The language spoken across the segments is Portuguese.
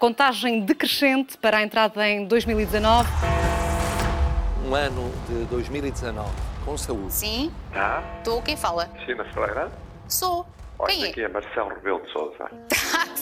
Contagem decrescente para a entrada em 2019. Um ano de 2019 com saúde. Sim, Tá? estou. Quem fala? Cristina Ferreira? Sou. Olha, Quem é? aqui é Marcelo Rebelo de Sousa.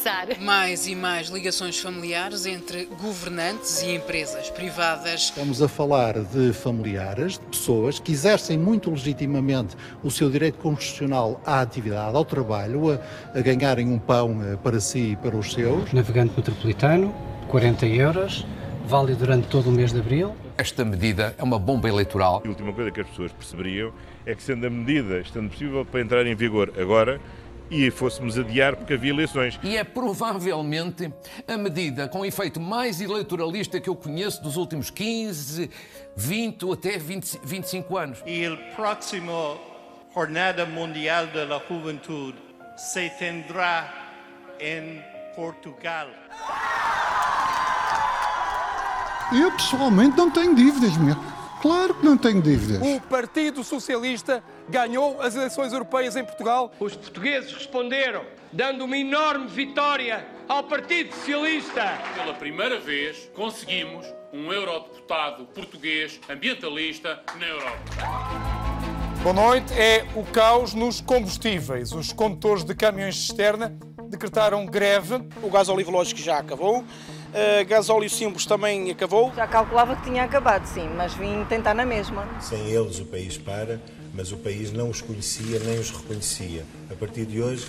Gozar. Mais e mais ligações familiares entre governantes e empresas privadas. Estamos a falar de familiares, de pessoas que exercem muito legitimamente o seu direito constitucional à atividade, ao trabalho, a, a ganharem um pão eh, para si e para os seus. Navegante metropolitano, 40 euros, válido durante todo o mês de abril. Esta medida é uma bomba eleitoral. A última coisa que as pessoas perceberiam é que, sendo a medida estando possível para entrar em vigor agora, e fôssemos adiar porque havia eleições. E é provavelmente a medida com efeito mais eleitoralista que eu conheço dos últimos 15, 20 ou até 20, 25 anos. E o próximo Jornada Mundial da Juventude se tendrá em Portugal. Eu pessoalmente não tenho dívidas, meu. Claro que não tenho dívidas. O Partido Socialista ganhou as eleições europeias em Portugal. Os portugueses responderam, dando uma enorme vitória ao Partido Socialista. Pela primeira vez, conseguimos um eurodeputado português ambientalista na Europa. Boa noite. É o caos nos combustíveis. Os condutores de caminhões de cisterna decretaram greve. O gás olivológico já acabou. Uh, gasóleo simples também acabou. Já calculava que tinha acabado, sim, mas vim tentar na mesma. Sem eles o país para, mas o país não os conhecia nem os reconhecia. A partir de hoje,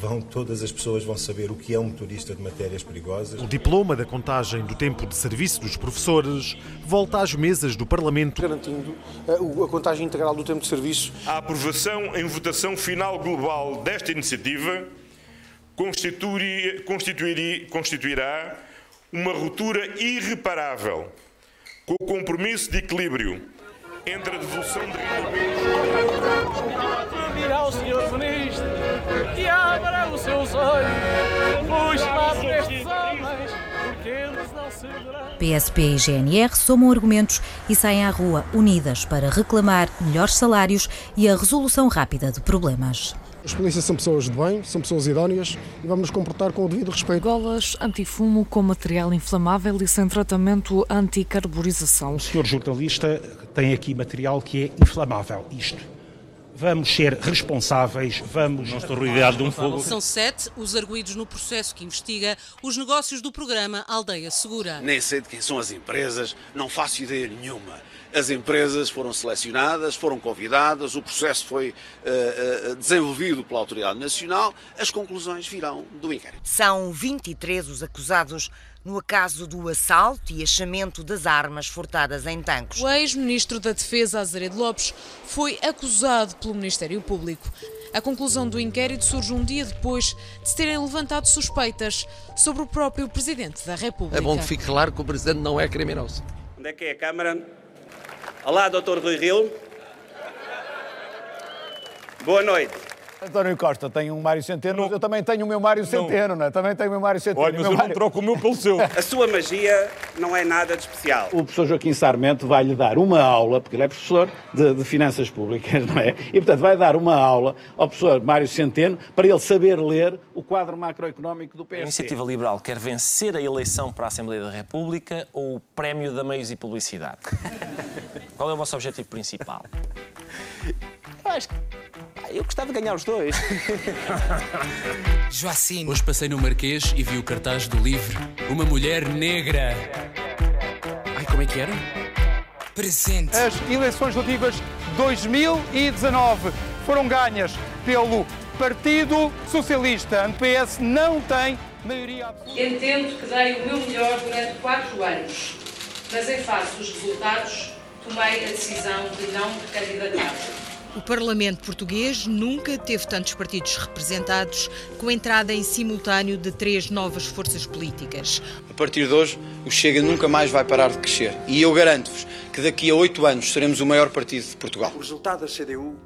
vão, todas as pessoas vão saber o que é um motorista de matérias perigosas. O diploma da contagem do tempo de serviço dos professores volta às mesas do Parlamento. Garantindo a, a contagem integral do tempo de serviço. A aprovação em votação final global desta iniciativa constituirá, constituirá uma ruptura irreparável com o compromisso de equilíbrio entre a devolução de rendimentos. Dirá ao senhor ministro que abra os seus olhos, puxe lá para estes homens, porque eles não serão. PSP e GNR somam argumentos e saem à rua unidas para reclamar melhores salários e a resolução rápida de problemas. Os polícias são pessoas de bem, são pessoas idóneas e vamos nos comportar com o devido respeito. Golas antifumo com material inflamável e sem tratamento anticarburização. O senhor jornalista tem aqui material que é inflamável. Isto. Vamos ser responsáveis, vamos. Não estou rodeado de um fogo. São sete os arguídos no processo que investiga os negócios do programa Aldeia Segura. Nem sei de quem são as empresas, não faço ideia nenhuma. As empresas foram selecionadas, foram convidadas, o processo foi uh, uh, desenvolvido pela Autoridade Nacional, as conclusões virão do inquérito. São 23 os acusados no caso do assalto e achamento das armas furtadas em tanques. O ex-ministro da Defesa, Azeredo Lopes, foi acusado pelo Ministério Público. A conclusão do inquérito surge um dia depois de se terem levantado suspeitas sobre o próprio Presidente da República. É bom que fique claro que o Presidente não é criminoso. Onde é que é a Câmara? Olá, Dr. Rui Rio. Boa noite. António Costa tem um Mário Centeno, não. eu também tenho o meu Mário Centeno, não é? Também tenho o meu Mário Centeno. Olha, mas eu Mário... não troco o meu pelo seu. A sua magia não é nada de especial. O professor Joaquim Sarmento vai-lhe dar uma aula, porque ele é professor de, de, Finanças Públicas, não é? E, portanto, vai dar uma aula ao professor Mário Centeno para ele saber ler o quadro macroeconómico do PS. A Iniciativa Liberal quer vencer a eleição para a Assembleia da República ou o prémio da meios e publicidade? Qual é o vosso objetivo principal? Eu acho que eu gostava de ganhar os dois. Joacine. Hoje passei no Marquês e vi o cartaz do livro Uma Mulher Negra. Ai, como é que era? Presente. As eleições legislativas 2019 foram ganhas pelo Partido Socialista. A PS não tem maioria absoluta. Entendo que dei o meu melhor durante quatro anos, mas em face dos resultados tomei a decisão de não me candidatar. O Parlamento português nunca teve tantos partidos representados, com a entrada em simultâneo de três novas forças políticas. A partir de hoje, o Chega nunca mais vai parar de crescer. E eu garanto-vos que daqui a oito anos seremos o maior partido de Portugal. O resultado da CDU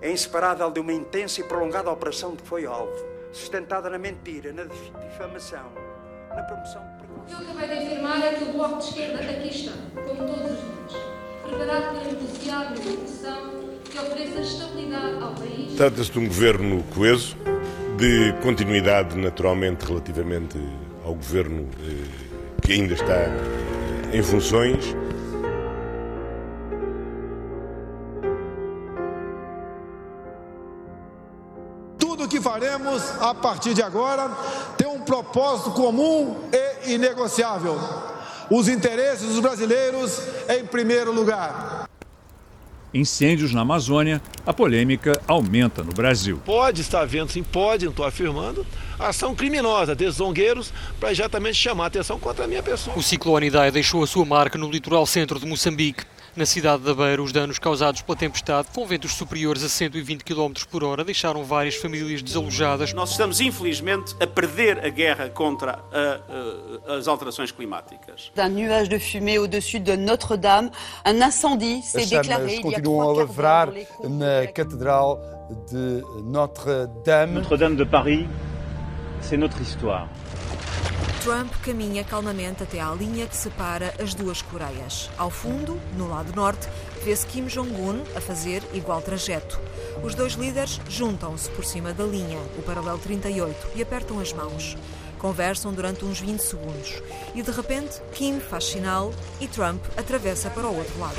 é inseparável de uma intensa e prolongada operação de que foi alvo, sustentada na mentira, na difamação, na promoção O que eu acabei de afirmar é que o Bloco de Esquerda aqui está, como todos os dias, preparado para negociar uma solução que ofereça estabilidade ao país. Trata-se de um governo coeso, de continuidade naturalmente relativamente ao governo que ainda está em funções. Tudo o que faremos a partir de agora tem um propósito comum e inegociável: os interesses dos brasileiros em primeiro lugar. Incêndios na Amazônia, a polêmica aumenta no Brasil. Pode estar havendo, sim, pode, não estou afirmando, ação criminosa desses zongueiros para exatamente chamar a atenção contra a minha pessoa. O ciclone Idai deixou a sua marca no litoral centro de Moçambique. Na cidade da Beira, os danos causados pela tempestade, com ventos superiores a 120 km por hora, deixaram várias famílias desalojadas. Nós estamos, infelizmente, a perder a guerra contra a, a, as alterações climáticas. Un nuage de fumée au-dessus de Notre-Dame, un incendie s'est déclaré il y a continuam a lavrar na Catedral de Notre-Dame. Notre-Dame de Paris, c'est notre histoire. Trump caminha calmamente até à linha que separa as duas Coreias. Ao fundo, no lado norte, vê-se Kim Jong-un a fazer igual trajeto. Os dois líderes juntam-se por cima da linha, o paralelo 38, e apertam as mãos. Conversam durante uns 20 segundos e de repente Kim faz sinal e Trump atravessa para o outro lado.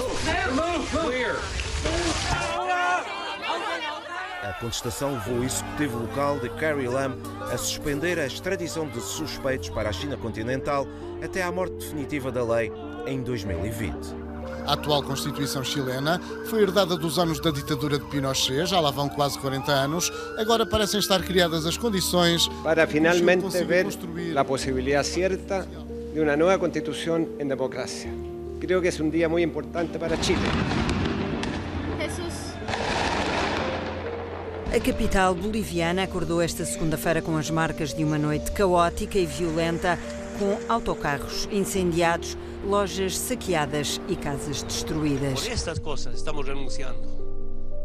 A contestação levou o executivo local de Carrie Lam a suspender a extradição de suspeitos para a China continental até à morte definitiva da lei em 2020. A atual Constituição chilena foi herdada dos anos da ditadura de Pinochet, já lá vão quase 40 anos. Agora parecem estar criadas as condições para finalmente ver a possibilidade certa de uma nova Constituição em democracia. Creo que é um dia muito importante para Chile. A capital boliviana acordou esta segunda-feira com as marcas de uma noite caótica e violenta, com autocarros incendiados, lojas saqueadas e casas destruídas. Por estas coisas estamos renunciando,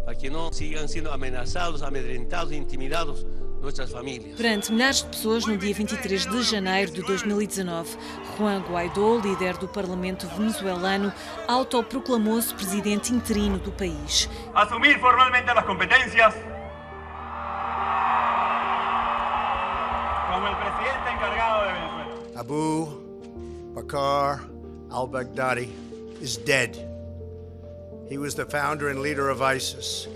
para que não sigam sendo ameaçados, amedrentados e intimidados nossas famílias. Perante milhares de pessoas, no dia 23 de janeiro de 2019, Juan Guaidó, líder do parlamento venezuelano, autoproclamou-se presidente interino do país. Assumir formalmente as competências el presidente encargado de Venezuela. Abu Bakr al Baghdadi is dead. He was the founder and leader of ISIS,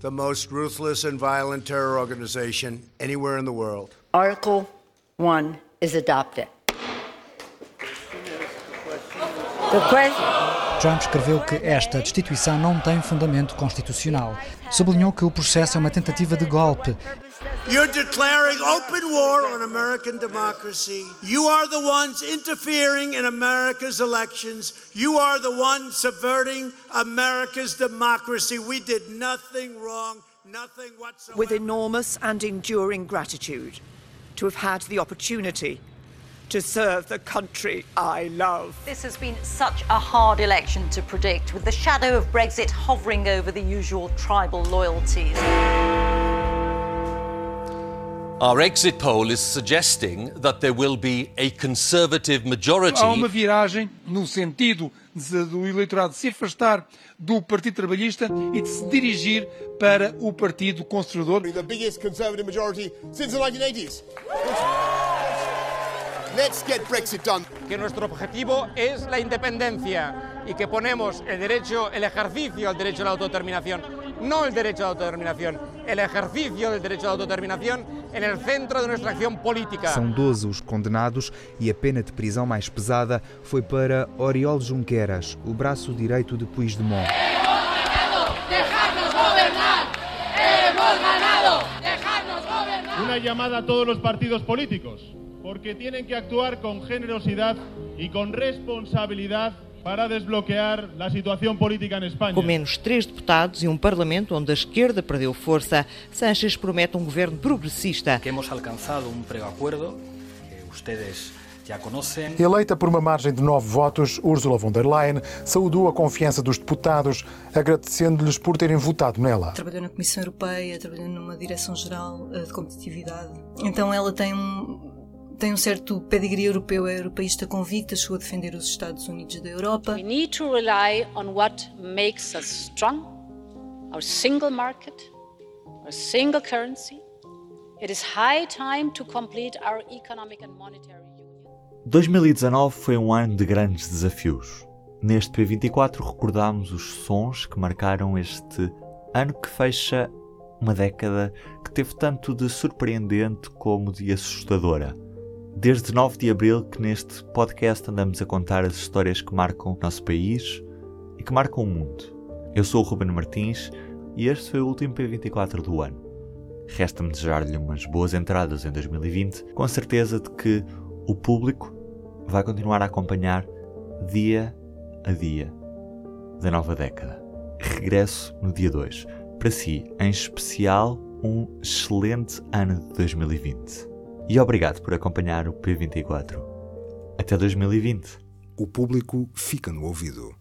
the most ruthless and violent terror organization anywhere in the world. Article 1 is adopted. The question. Trump escreveu que esta destituição não tem fundamento constitucional. Sublinhou que o processo é uma tentativa de golpe. You're declaring open war on American democracy. You are the ones interfering in America's elections. You are the ones subverting America's democracy. We did nothing wrong, nothing whatsoever. With enormous and enduring gratitude to have had the opportunity to serve the country I love. This has been such a hard election to predict, with the shadow of Brexit hovering over the usual tribal loyalties. Our exit poll is suggesting that there will be a conservative majority. Há uma viragem no sentido de, do eleitorado se afastar do Partido Trabalhista e de se dirigir para o Partido Conservador. The biggest conservative majority since the 1980s. Let's get Brexit done. Que nuestro objetivo es la independencia y que ponemos el derecho, el ejercicio del derecho a la autodeterminación, no el derecho a la autodeterminación, el ejercicio del derecho a la autodeterminación en el centro de nuestra acción política. São 12 os condenados e a pena de prisão mais pesada foi para Oriol Junqueras, o braço direito de Puigdemont. Una llamada a todos los partidos políticos, porque tienen que actuar con generosidad y con responsabilidad para desbloquear a situação política em Espanha. Com menos três deputados e um parlamento onde a esquerda perdeu força, Sánchez promete um governo progressista. Que hemos alcançado um preacuerdo que ustedes já conhecem. Eleita por uma margem de nove votos, Ursula von der Leyen saudou a confiança dos deputados, agradecendo-lhes por terem votado nela. Trabalhou na Comissão Europeia, trabalhou numa Direção-Geral de Competitividade. Então ela tem um tem um certo pedigree europeu, é europeísta convicta, chegou a defender os Estados Unidos da Europa. We need to rely on what makes us strong, our single market, our single currency. It is high time to complete our economic and monetary 2019 foi um ano de grandes desafios. Neste P24 recordamos os sons que marcaram este ano que fecha uma década que teve tanto de surpreendente como de assustadora. Desde 9 de abril que neste podcast andamos a contar as histórias que marcam nosso país e que marcam o mundo. Eu sou o Ruben Martins e este foi o último P24 do ano. Resta-me desejar-lhe umas boas entradas em 2020, com certeza de que o público vai continuar a acompanhar dia a dia da nova década. Regresso no dia 2. Para si, em especial, um excelente ano de 2020. E obrigado por acompanhar o P24. Até 2020. O público fica no ouvido.